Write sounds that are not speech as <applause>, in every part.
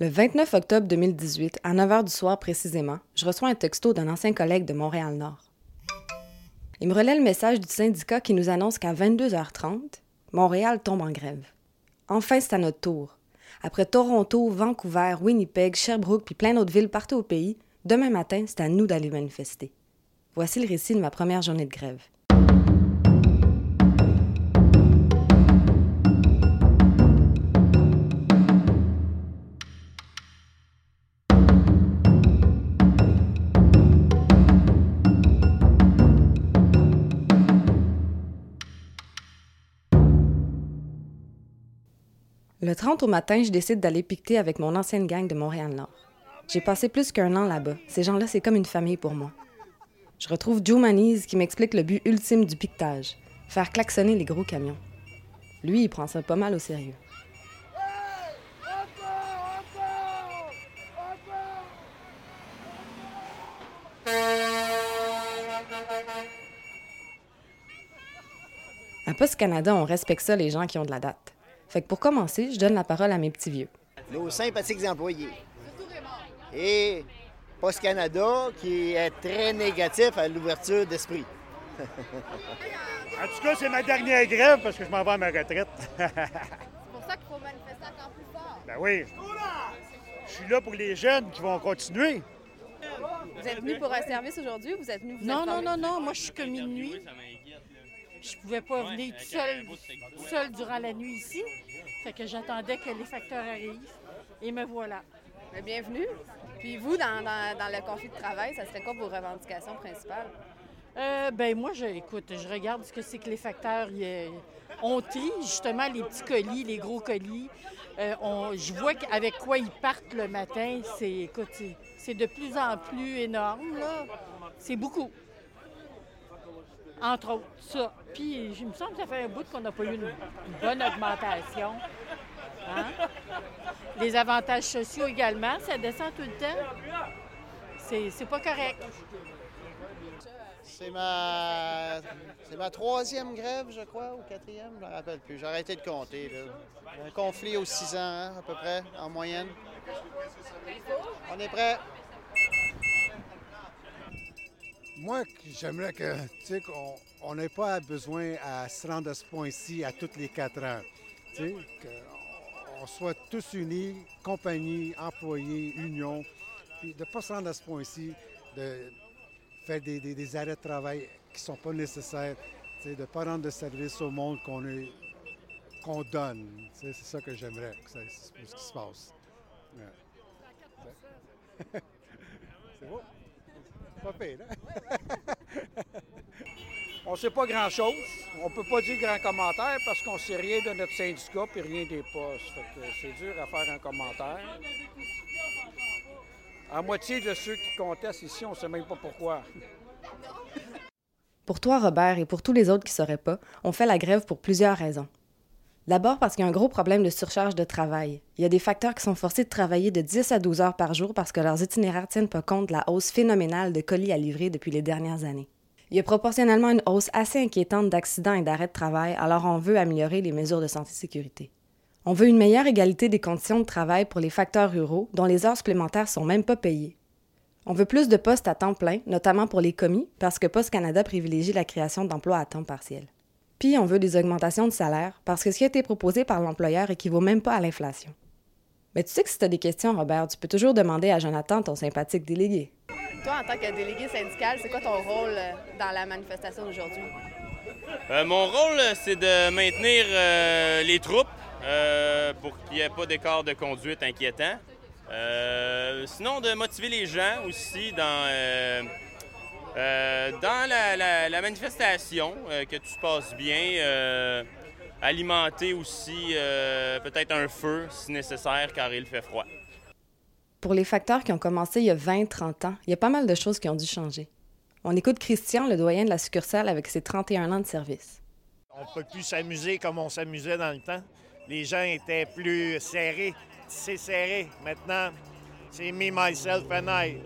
Le 29 octobre 2018, à 9 h du soir précisément, je reçois un texto d'un ancien collègue de Montréal-Nord. Il me relaie le message du syndicat qui nous annonce qu'à 22h30, Montréal tombe en grève. Enfin, c'est à notre tour. Après Toronto, Vancouver, Winnipeg, Sherbrooke puis plein d'autres villes partout au pays, demain matin, c'est à nous d'aller manifester. Voici le récit de ma première journée de grève. Le 30 au matin, je décide d'aller piqueter avec mon ancienne gang de Montréal-Nord. J'ai passé plus qu'un an là-bas. Ces gens-là, c'est comme une famille pour moi. Je retrouve Joe Manise qui m'explique le but ultime du piquetage faire klaxonner les gros camions. Lui, il prend ça pas mal au sérieux. À Post Canada, on respecte ça les gens qui ont de la date. Fait que pour commencer, je donne la parole à mes petits vieux. Nos sympathiques employés. Et Post Canada, qui est très négatif à l'ouverture d'esprit. <laughs> en tout cas, c'est ma dernière grève parce que je m'en vais à ma retraite. <laughs> c'est pour ça qu'il faut manifester encore plus fort. Ben oui. Je suis là pour les jeunes qui vont continuer. Vous êtes venu pour un service aujourd'hui ou vous êtes venu vous Non, non, non, non. Moi, je suis comme nuit. Je pouvais pas venir tout seul, seul durant la nuit ici. Fait que j'attendais que les facteurs arrivent. Et me voilà. bienvenue. Puis vous, dans, le conflit de travail, ça serait quoi vos revendications principales? Euh, ben moi, je, écoute, je regarde ce que c'est que les facteurs ont tri, justement, les petits colis, les gros colis. Euh, je vois avec quoi ils partent le matin. C'est, écoute, c'est de plus en plus énorme, là. C'est beaucoup. Entre autres, ça. Puis, il me semble que ça fait un bout qu'on n'a pas eu une, bonne augmentation. Hein? Les avantages sociaux également, ça descend tout le temps. C'est pas correct. C'est ma... C'est ma troisième grève, je crois, ou quatrième, je ne me rappelle plus. J'ai arrêté de compter. Un conflit aux six ans, hein, à peu près, en moyenne. On est prêt? Moi, j'aimerais que, tu sais, qu'on n'ait pas besoin à se rendre à ce point-ci à tous les quatre ans. Tu sais, qu'on soit tous unis, compagnie, employés, union, puis de ne pas se rendre à ce point-ci, de faire des, arrêts de travail qui ne sont pas nécessaires, tu sais, de ne pas rendre de service au monde qu'on qu'on donne. c'est ça que j'aimerais, que ce qui se passe. c'est beau? <laughs> on ne sait pas grand-chose. On ne peut pas dire grand commentaire parce qu'on ne sait rien de notre syndicat et rien des postes. c'est dur à faire un commentaire. À moitié de ceux qui contestent ici, on ne sait même pas pourquoi. Pour toi, Robert, et pour tous les autres qui ne sauraient pas, on fait la grève pour plusieurs raisons. D'abord parce qu'il y a un gros problème de surcharge de travail. Il y a des facteurs qui sont forcés de travailler de 10 à 12 heures par jour parce que leurs itinéraires tiennent pas compte de la hausse phénoménale de colis à livrer depuis les dernières années. Il y a proportionnellement une hausse assez inquiétante d'accidents et d'arrêts de travail, alors on veut améliorer les mesures de santé-sécurité. On veut une meilleure égalité des conditions de travail pour les facteurs ruraux dont les heures supplémentaires sont même pas payées. On veut plus de postes à temps plein, notamment pour les commis, parce que Post Canada privilégie la création d'emplois à temps partiel. Puis on veut des augmentations de salaire parce que ce qui a été proposé par l'employeur équivaut même pas à l'inflation. Mais tu sais que si tu as des questions, Robert, tu peux toujours demander à Jonathan, ton sympathique délégué. Toi, en tant que délégué syndical, c'est quoi ton rôle euh, dans la manifestation d'aujourd'hui? Euh, mon rôle, c'est de maintenir euh, les troupes pour qu'il n'y ait pas d'écart de conduite inquiétant. sinon, de motiver les gens aussi dans euh, dans la, manifestation, euh, que tout se passe bien, euh, alimenter aussi peut-être un feu si nécessaire car il fait froid. Pour les facteurs qui ont commencé il y a 20-30 ans, il y a pas mal de choses qui ont dû changer. On écoute Christian, le doyen de la succursale, avec ses 31 ans de service. On ne peut plus s'amuser comme on s'amusait dans le temps. Les gens étaient plus serrés, c'est serré. Maintenant, c'est me, myself and I.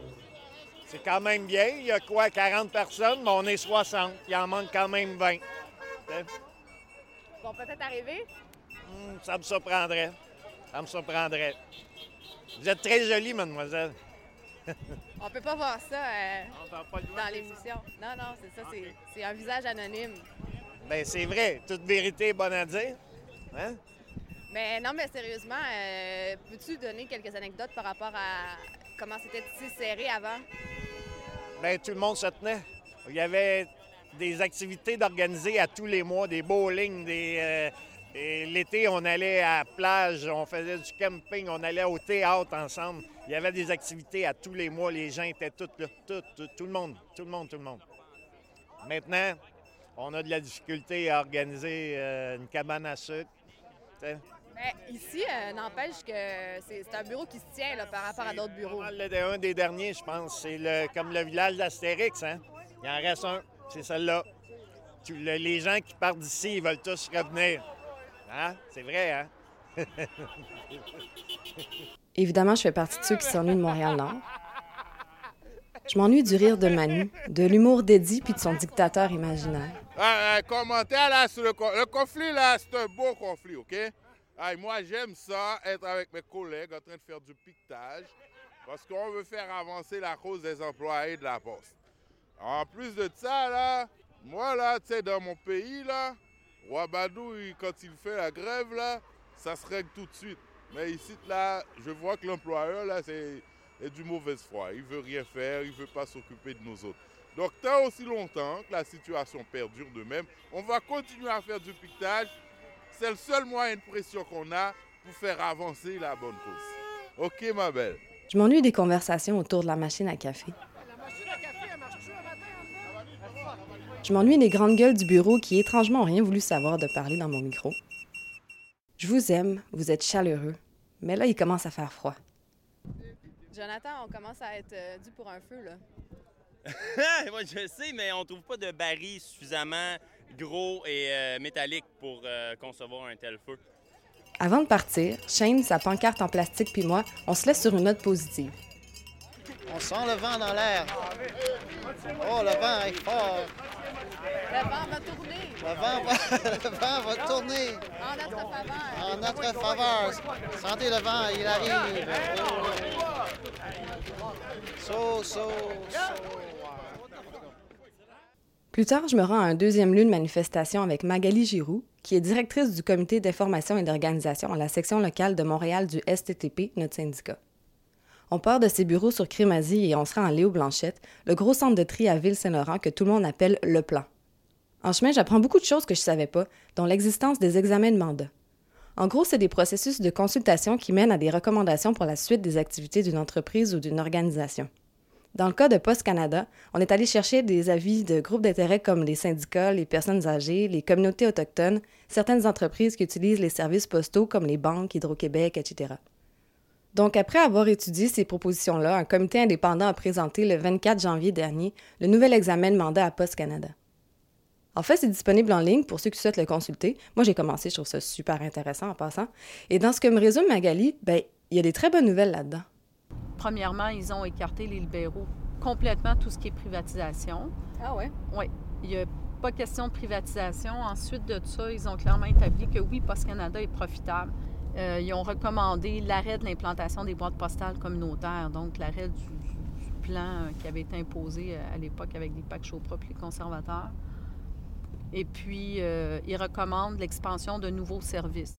C'est quand même bien. Il y a quoi, 40 personnes, mais on est 60. Il en manque quand même 20. Ils vont peut-être arriver? Hmm, ça me surprendrait. Ça me surprendrait. Vous êtes très jolie, mademoiselle. <laughs> On peut pas voir ça euh, dans l'émission. Non, non, c'est ça, c'est- c'est un visage anonyme. Ben c'est vrai, toute vérité est bonne à dire. Hein? Mais non, mais sérieusement, euh, peux-tu donner quelques anecdotes par rapport à comment c'était si serré avant? Ben tout le monde se tenait. Il y avait des activités d'organiser à tous les mois, des bowling, des. euh, l'été, on allait à la plage, on faisait du camping, on allait au théâtre ensemble. Il y avait des activités à tous les mois, les gens étaient tous là, tout, tout, le monde, tout le monde, tout le monde. Maintenant, on a de la difficulté à organiser euh, une cabane à sucre. Mais ici, euh, n'empêche que c'est c'est un bureau qui se tient là, par rapport à d'autres bureaux. Le- un des derniers, je pense, c'est le, comme le village d'Astérix. Hein? Il en reste un, c'est celle-là. Le- les gens qui partent d'ici, ils veulent tous revenir. Hein? C'est vrai, hein? <laughs> Évidemment, je fais partie de ceux qui s'ennuient de Montréal-Nord. Je m'ennuie du rire de Manu, de l'humour d'Eddie puis de son dictateur imaginaire. Ah, ah, commentaire là sur le, le conflit là, c'est un beau conflit, ok? Moi j'aime ça, être avec mes collègues en train de faire du piquetage, parce qu'on veut faire avancer la cause des employés de la poste. En plus de ça là, moi là, tu sais, dans mon pays là, Ouabadou, il- quand il fait la grève là, ça se règle tout de suite. Mais ici là, je vois que l'employeur là, c'est c'est du mauvaise foi. Il veut rien faire, il veut pas s'occuper de nous autres. Donc, tant aussi longtemps que la situation perdure de même, on va continuer à faire du piquetage. C'est le seul moyen de pression qu'on a pour faire avancer la bonne cause. OK, ma belle? Je m'ennuie des conversations autour de la machine à café. Je m'ennuie des grandes gueules du bureau qui étrangement ont rien voulu savoir de parler dans mon micro. Je vous aime, vous êtes chaleureux, mais là il commence à faire froid. Jonathan, on commence à être euh, dû pour un feu, là. <laughs> Moi, je sais, mais on trouve pas de baril suffisamment gros et euh, métallique pour euh, concevoir un tel feu. Avant de partir, Shane, sa pancarte en plastique puis moi, on se laisse sur une note positive. On sent le vent dans l'air. Oh, le vent est fort. Le vent va tourner Le vent va, <laughs> le vent va tourner en notre faveur. en notre faveur. Sentez le vent, il arrive. So, so, so. Plus tard, je me rends à un deuxième lieu de manifestation avec Magali Giroux, qui est directrice du comité d'information et d'organisation à la section locale de Montréal du STTP, notre syndicat. On part de ses bureaux sur Crémazie et on se rend à Léo Blanchette, le gros centre de tri à Ville-Saint-Laurent que tout le monde appelle le plan. En chemin, j'apprends beaucoup de choses que je savais pas, dont l'existence des examens de mandat. En gros, c'est des processus de consultation qui mènent à des recommandations pour la suite des activités d'une entreprise ou d'une organisation. Dans le cas de Post Canada, on est allé chercher des avis de groupes d'intérêt comme les syndicats, les personnes âgées, les communautés autochtones, certaines entreprises qui utilisent les services postaux comme les banques, Hydro-Québec, etc. Donc, après avoir étudié ces propositions-là, un comité indépendant a présenté le 24 janvier dernier le nouvel examen de mandat à Post Canada. En fait, c'est disponible en ligne pour ceux qui souhaitent le consulter. Moi, j'ai commencé, je trouve ça super intéressant en passant. Et dans ce que me résume Magali, ben, il y a des très bonnes nouvelles là-dedans. Premièrement, ils ont écarté les libéraux complètement tout ce qui est privatisation. Ah ouais? Oui, il n'y a pas question de privatisation. Ensuite de ça, ils ont clairement établi que oui, Post Canada est profitable. Euh, ils ont recommandé l'arrêt de l'implantation des boîtes postales communautaires, donc l'arrêt du, du plan euh, qui avait été imposé euh, à l'époque avec des packs chauds propres les conservateurs. Et puis, euh, ils recommandent l'expansion de nouveaux services.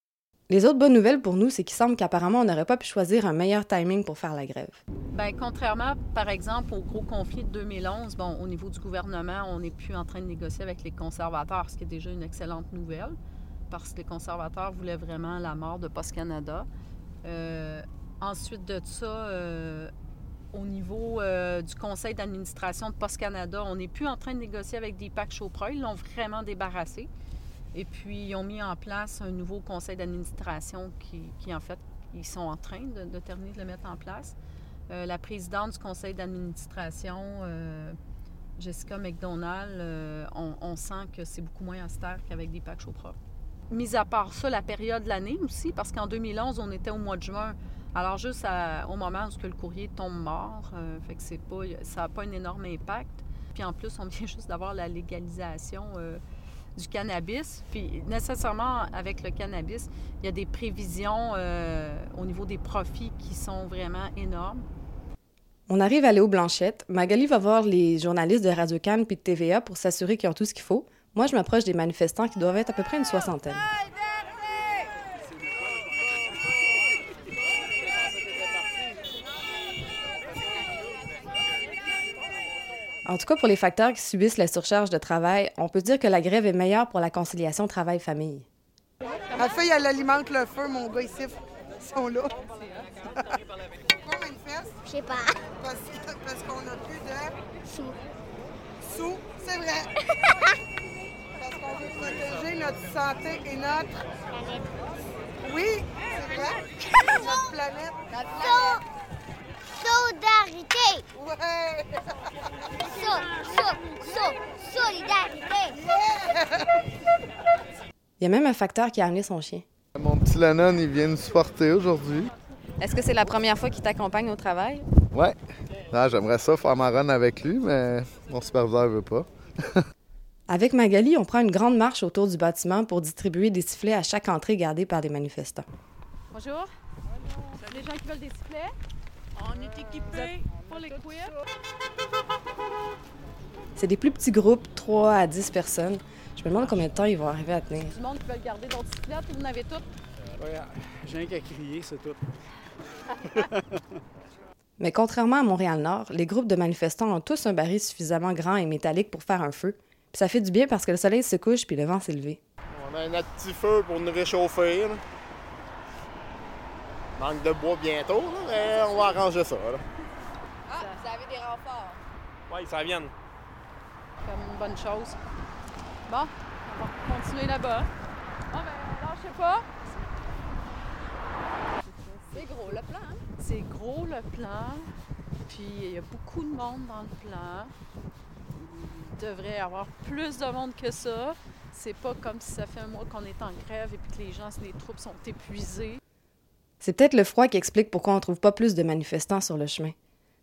Les autres bonnes nouvelles pour nous, c'est qu'il semble qu'apparemment on n'aurait pas pu choisir un meilleur timing pour faire la grève. Bien, contrairement, par exemple, au gros conflit de 2011, bon, au niveau du gouvernement, on n'est plus en train de négocier avec les conservateurs, ce qui est déjà une excellente nouvelle, parce que les conservateurs voulaient vraiment la mort de Post Canada. Euh, ensuite de ça, euh, au niveau euh, du conseil d'administration de Post Canada, on n'est plus en train de négocier avec des packs Chaupreuil, ils l'ont vraiment débarrassé. Et puis, ils ont mis en place un nouveau conseil d'administration qui, en fait, ils sont en train de, terminer de le mettre en place. Euh, la présidente du conseil d'administration, euh, Jessica McDonald, euh, on, sent que c'est beaucoup moins austère qu'avec des packs chauds propres. Mis à part ça, la période de l'année aussi, parce qu'en 2011, on était au mois de juin. Alors, juste au moment où le courrier tombe mort, fait que pas, ça n'a pas un énorme impact. Puis en plus, on <laughs> vient juste d'avoir la légalisation du cannabis. Puis nécessairement, avec le cannabis, il y a des prévisions euh, au niveau des profits qui sont vraiment énormes. On arrive à Léo Blanchette. Magali va voir les journalistes de Radio Cannes puis de TVA pour s'assurer qu'ils ont tout ce qu'il faut. Moi, je m'approche des manifestants qui doivent être à peu près une soixantaine. En tout cas, pour les facteurs qui subissent la surcharge de travail, on peut dire que la grève est meilleure pour la conciliation travail-famille. La feuille, elle alimente le feu, mon gars, ici. Ils sont là. Pourquoi manifeste? Je sais pas. Parce, parce qu'on n'a plus de Sous. sous. C'est vrai. parce qu'on veut protéger notre santé et notre. Oui, c'est vrai. <laughs> notre planète. So- Solidarité. Ouais. So, so, so, solidarité. Il y a même un facteur qui a amené son chien. Mon petit Lennon, il vient nous supporter aujourd'hui. Est-ce que c'est la première fois qu'il t'accompagne au travail? Ouais. Non, j'aimerais ça faire ma run avec lui, mais mon superviseur veut pas. <laughs> Avec Magali, on prend une grande marche autour du bâtiment pour distribuer des sifflets à chaque entrée gardée par des manifestants. Bonjour. Les gens qui veulent des sifflets, on est équipés pour les C'est des plus petits groupes, 3 à 10 personnes. Je me demande combien de temps ils vont arriver à tenir. Du monde qui veulent garder d'autres sifflets, vous en avez toutes. Ouais, j'ai rien qu'à crier, c'est tout. <laughs> Mais contrairement à Montréal-Nord, les groupes de manifestants ont tous un baril suffisamment grand et métallique pour faire un feu. Puis ça fait du bien parce que le soleil se couche puis le vent s'est levé. On a notre petit feu pour nous réchauffer. là. Manque de bois bientôt, là, mais on va arranger ça. là. Ah, vous avez des renforts. Oui, ça vient. Comme une bonne chose. Bon, on va continuer là-bas. Bon, ben, lâchez pas. C'est gros le plan. hein? C'est gros le plan, puis il y a beaucoup de monde dans le plan. Il devrait y avoir plus de monde que ça. C'est pas comme si ça fait un mois qu'on est en grève et puis que les gens, les troupes sont épuisées. C'est peut-être le froid qui explique pourquoi on trouve pas plus de manifestants sur le chemin.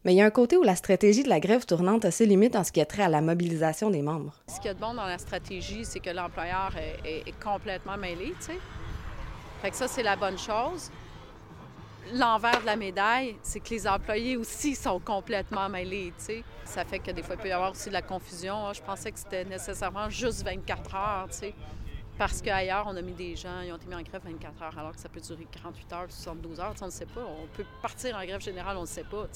Mais il y a un côté où la stratégie de la grève tournante a ses limites en ce qui a trait à la mobilisation des membres. Ce qu'il y a de bon dans la stratégie, c'est que l'employeur est, complètement mêlé, tu sais. Fait que ça, c'est la bonne chose. L'envers de la médaille, c'est que les employés aussi sont complètement mêlés, tu sais. Ça fait que des fois, il peut y avoir aussi de la confusion. Je pensais que c'était nécessairement juste 24 heures, tu sais. Parce qu'ailleurs, on a mis des gens, ils ont été mis en grève 24 heures, alors que ça peut durer 48 heures, 72 heures, on ne sait pas. On peut partir en grève générale, on ne sait pas.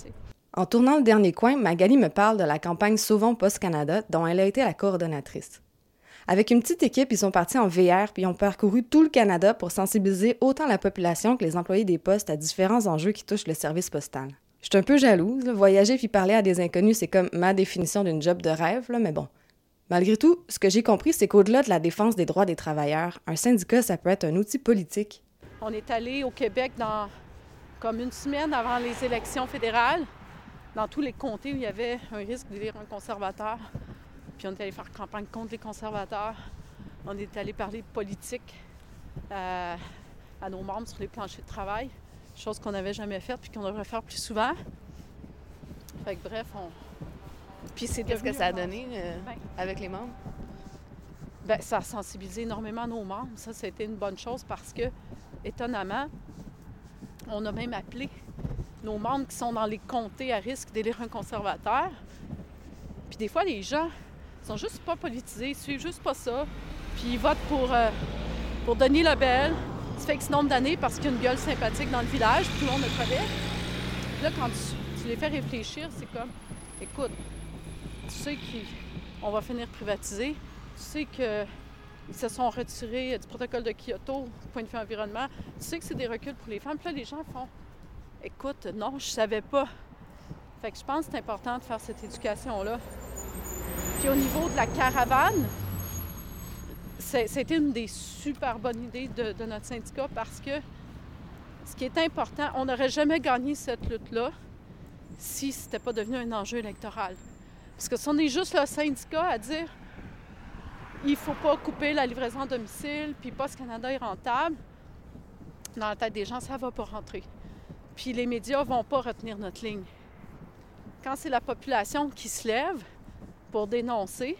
En tournant le dernier coin, Magali me parle de la campagne Sauvons Post Canada dont elle a été la coordonnatrice. Avec une petite équipe, ils sont partis en VR puis ils ont parcouru tout le Canada pour sensibiliser autant la population que les employés des postes à différents enjeux qui touchent le service postal. Je suis un peu jalouse. Voyager puis parler à des inconnus, c'est comme ma définition d'une job de rêve, mais bon. Malgré tout, ce que j'ai compris, c'est qu'au-delà de la défense des droits des travailleurs, un syndicat, ça peut être un outil politique. On est allé au Québec dans comme une semaine avant les élections fédérales, dans tous les comtés où il y avait un risque d'élire un conservateur. Puis on est allé faire campagne contre les conservateurs. On est allé parler politique euh, à nos membres sur les planchers de travail, chose qu'on n'avait jamais faite puis qu'on devrait faire plus souvent. Fait que bref, on. Puis c'est Qu'est-ce que devenu ça a donné euh, Ben, avec les membres? ben, ça a sensibilisé énormément nos membres. Ça, été une bonne chose parce que, étonnamment, on a même appelé nos membres qui sont dans les comtés à risque d'élire un conservateur. Puis des fois, les gens sont juste pas politisés, ils suivent juste pas ça. Puis ils votent pour, euh, pour Denis Lebel. Ça fait X nombre d'années parce qu'il y a une gueule sympathique dans le village, puis tout le monde le connaît. Puis là, quand tu, tu les fais réfléchir, c'est comme, écoute, tu sais qu'on va finir privatisé, tu sais qu'ils se sont retirés du protocole de Kyoto, point de vue environnement, tu sais que c'est des reculs pour les femmes. Puis là, les gens font Écoute, non, je savais pas. Fait que je pense que c'est important de faire cette éducation-là. Puis au niveau de la caravane, c'était une des super bonnes idées de, de notre syndicat parce que ce qui est important, on n'aurait jamais gagné cette lutte-là si ce n'était pas devenu un enjeu électoral. Parce que si on est juste le syndicat à dire il faut pas couper la livraison à domicile, puis Post Canada est rentable, dans la tête des gens, ça va pas rentrer. Puis les médias vont pas retenir notre ligne. Quand c'est la population qui se lève pour dénoncer,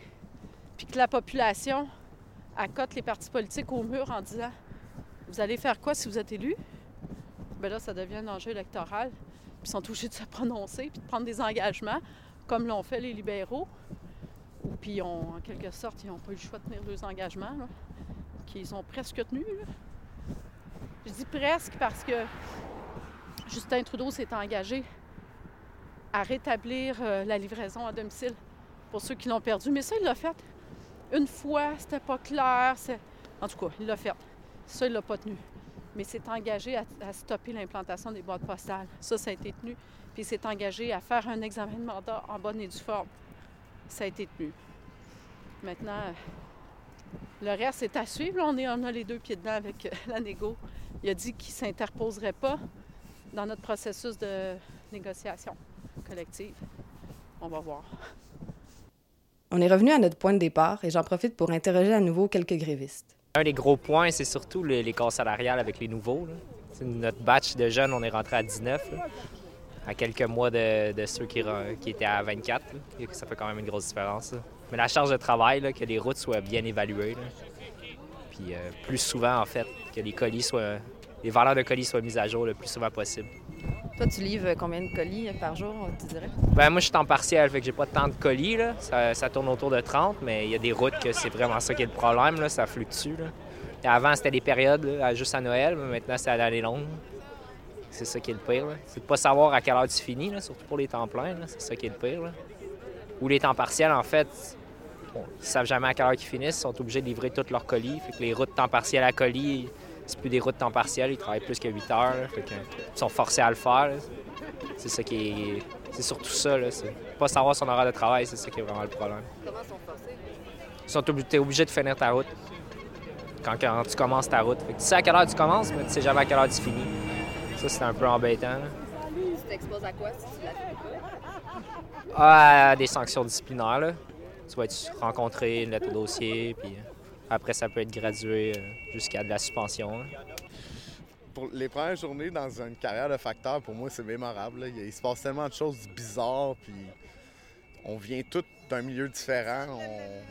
puis que la population accotent les partis politiques au mur en disant Vous allez faire quoi si vous êtes élu Bien là, ça devient un enjeu électoral. Puis ils sont obligés de se prononcer puis de prendre des engagements, comme l'ont fait les libéraux. Puis ont, en quelque sorte, ils n'ont pas eu le choix de tenir leurs engagements, qu'ils ont presque tenus. Je dis presque parce que Justin Trudeau s'est engagé à rétablir euh, la livraison à domicile pour ceux qui l'ont perdu. Mais ça, il l'a fait une fois, c'était pas clair. En tout cas, il l'a fait. Ça, il l'a pas tenu. Mais s'est engagé à stopper l'implantation des boîtes postales. Ça, ça a été tenu. Puis il s'est engagé à faire un examen de mandat en bonne et due forme. Ça a été tenu. Maintenant, le reste est à suivre. là. On, est, on a les deux pieds dedans avec euh, la négo. Il a dit qu'il ne s'interposerait pas dans notre processus de négociation collective. On va voir. On est revenu à notre point de départ et j'en profite pour interroger à nouveau quelques grévistes. Un des gros points, c'est surtout l'écart salarial avec les nouveaux. là. Notre batch de jeunes, on est rentré à 19, là, à quelques mois de, de ceux qui, étaient à 24. là. Et Ça fait quand même une grosse différence. là. Mais la charge de travail, là, que les routes soient bien évaluées. Puis euh, plus souvent, en fait, que les colis soient. Les valeurs de colis soient mises à jour le plus souvent possible. Toi, tu livres combien de colis par jour, tu dirais? Ben, moi, je suis temps partiel, fait que j'ai pas tant de colis. Là. Ça, ça tourne autour de 30, mais il y a des routes que c'est vraiment ça qui est le problème. Là. Ça fluctue. Là. Avant, c'était des périodes là, juste à Noël, mais maintenant, c'est à l'année longue. C'est ça qui est le pire. C'est de pas savoir à quelle heure tu finis, là, surtout pour les temps pleins. C'est ça qui est le pire. là. Ou les temps partiels, en fait, bon, ils savent jamais à quelle heure ils finissent. Ils sont obligés de livrer tous leurs colis. Fait que les routes temps partiel à colis, c'est plus des routes temps partiel. Ils travaillent plus que 8 heures. là. Fait que, ils sont forcés à le faire. C'est ça qui est. C'est surtout ça, là. Pas savoir son horaire de travail, c'est ça qui est vraiment le problème. Comment sont forcés? Ils sont obli- t'es obligé de finir ta route. Quand, quand tu commences ta route. Fait que tu sais à quelle heure tu commences, mais tu sais jamais à quelle heure tu finis. Ça, c'est un peu embêtant. là. Tu t'exposes à quoi si tu la fais pas? Ah, des sanctions disciplinaires, là. Tu vas être rencontré, une lettre au dossier, puis après, ça peut être gradué euh, jusqu'à de la suspension. là. Pour les premières journées dans une carrière de facteur, pour moi, c'est mémorable. là. Il, se passe tellement de choses bizarres, puis on vient tous d'un milieu différent.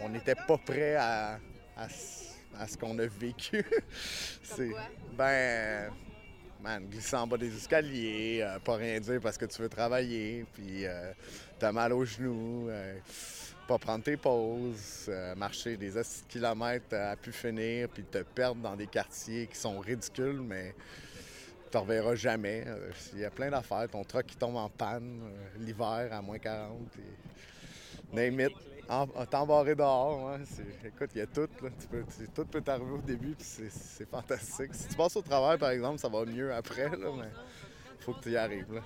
On- n'était pas prêt à, à ce- à ce qu'on a vécu. <laughs> c'est ben, man, glisser en bas des escaliers, euh, pas rien dire parce que tu veux travailler, puis euh, t'as mal aux genoux. euh, pas prendre tes pauses, marcher des kilomètres à pu finir, puis te perdre dans des quartiers qui sont ridicules, mais tu ne reverras jamais. Il y a plein d'affaires. Ton truck qui tombe en panne l'hiver à moins 40. Et... Name it. T'embarrer dehors, ouais, c'est- écoute, il y a tout. Là. Tu peux- tu- tout peut t'arriver au début, puis c'est, c'est fantastique. Si tu passes au travail, par exemple, ça va mieux après, là, mais il faut que tu y arrives. Là.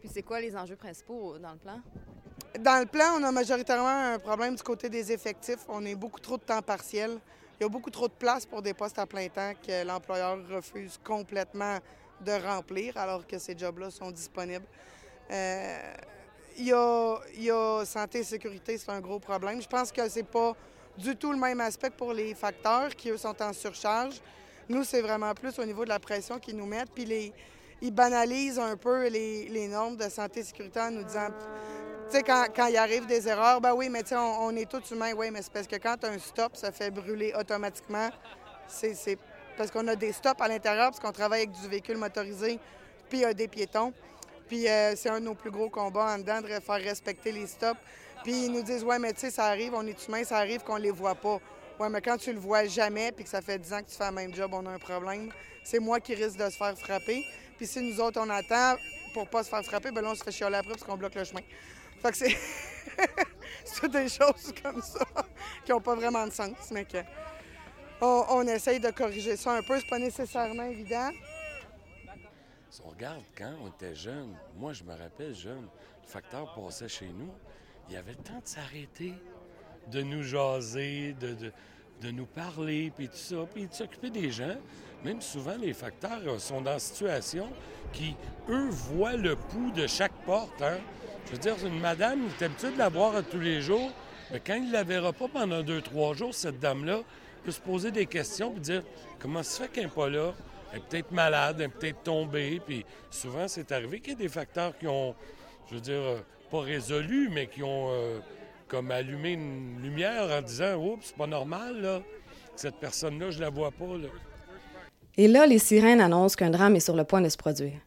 Puis c'est quoi les enjeux principaux dans le plan? Dans le plan, on a majoritairement un problème du côté des effectifs. On est beaucoup trop de temps partiel. Il y a beaucoup trop de place pour des postes à plein temps que l'employeur refuse complètement de remplir alors que ces jobs-là sont disponibles. Euh, il, y a, santé et sécurité, c'est un gros problème. Je pense que c'est pas du tout le même aspect pour les facteurs qui, eux, sont en surcharge. Nous, c'est vraiment plus au niveau de la pression qu'ils nous mettent. Puis ils banalisent un peu les, les normes de santé et sécurité en nous disant tu sais, quand, quand il arrive des erreurs, ben oui, mais tu sais, on, est tous humains, oui, mais c'est parce que quand un stop, ça fait brûler automatiquement. C'est parce qu'on a des stops à l'intérieur, parce qu'on travaille avec du véhicule motorisé, puis a des piétons. Puis euh, c'est un de nos plus gros combats en dedans de faire respecter les stops. Puis ils nous disent, ouais, mais tu sais, ça arrive, on est humain, ça arrive qu'on les voit pas. Ouais, mais quand tu le vois jamais, puis que ça fait 10 ans que tu fais le même job, on a un problème. C'est moi qui risque de se faire frapper. Puis si nous autres, on attend pour pas se faire frapper, ben là, on se fait chialer après parce qu'on bloque le chemin. Fait que c'est. <laughs> c'est des choses comme ça qui n'ont pas vraiment de sens, mais que. On, on essaye de corriger ça un peu. C'est pas nécessairement évident. On regarde quand on était jeune, moi je me rappelle jeune, le facteur passait chez nous, il avait le temps de s'arrêter, de nous jaser, de, de, nous parler, puis tout ça, puis de s'occuper des gens. Même souvent, les facteurs euh, sont dans situation qui, eux, voient le pouls de chaque porte. Hein? Je veux dire, une madame, il est habitué de la voir tous les jours, mais quand il ne la verra pas pendant deux, trois jours, cette dame-là peut se poser des questions et dire comment ça se fait qu'elle n'est pas là? Elle est peut-être malade, elle est peut-être tombée. Puis souvent, c'est arrivé qu'il y a des facteurs qui ont, je veux dire, euh, pas résolu, mais qui ont euh, comme allumé une lumière en disant Oups, c'est pas normal, là. Cette personne-là, je la vois pas. Là. Et là, les sirènes annoncent qu'un drame est sur le point de se produire.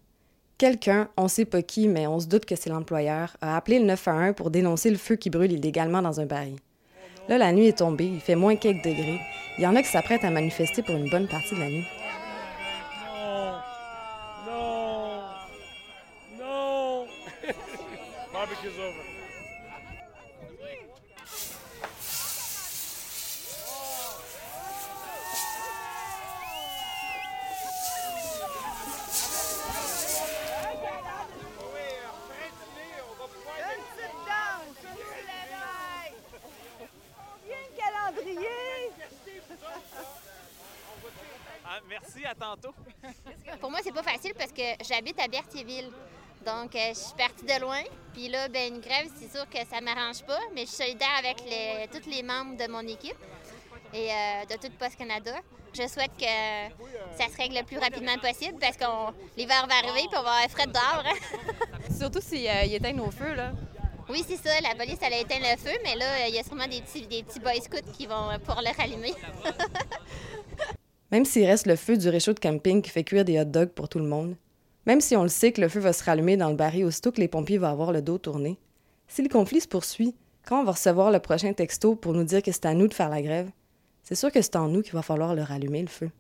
Quelqu'un, on sait pas qui, mais on se doute que c'est l'employeur, a appelé le 911 pour dénoncer le feu qui brûle illégalement dans un baril. Là, la nuit est tombée, il fait moins quelques degrés. Il y en a qui s'apprêtent à manifester pour une bonne partie de la nuit. Non! Non! Barbecue's over. Ah, merci, à tantôt. <laughs> Pour moi, c'est pas facile parce que j'habite à Berthierville. Donc, euh, je suis partie de loin. Puis là, ben, une grève, c'est sûr que ça m'arrange pas, mais je suis solidaire avec les, tous les membres de mon équipe et euh, de tout Post Canada. Je souhaite que ça se règle le plus rapidement possible parce que l'hiver va arriver puis on va avoir frais dehors. hein. <laughs> Surtout s'ils euh, ils éteignent nos feux, là. Oui, c'est ça. La police, elle a éteint le feu, mais là, il y a sûrement des petits, des petits boy scouts qui vont pouvoir le rallumer. <laughs> Même s'il reste le feu du réchaud de camping qui fait cuire des hot dogs pour tout le monde, même si on le sait que le feu va se rallumer dans le baril aussitôt que les pompiers vont avoir le dos tourné, si le conflit se poursuit, quand on va recevoir le prochain texto pour nous dire que c'est à nous de faire la grève, c'est sûr que c'est en nous qu'il va falloir le rallumer, le feu.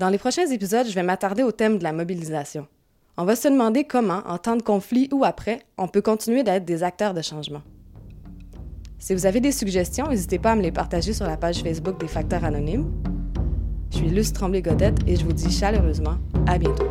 Dans les prochains épisodes, je vais m'attarder au thème de la mobilisation. On va se demander comment, en temps de conflit ou après, on peut continuer d'être des acteurs de changement. Si vous avez des suggestions, n'hésitez pas à me les partager sur la page Facebook des Facteurs Anonymes. Je suis Luce Tremblay-Godette et je vous dis chaleureusement à bientôt.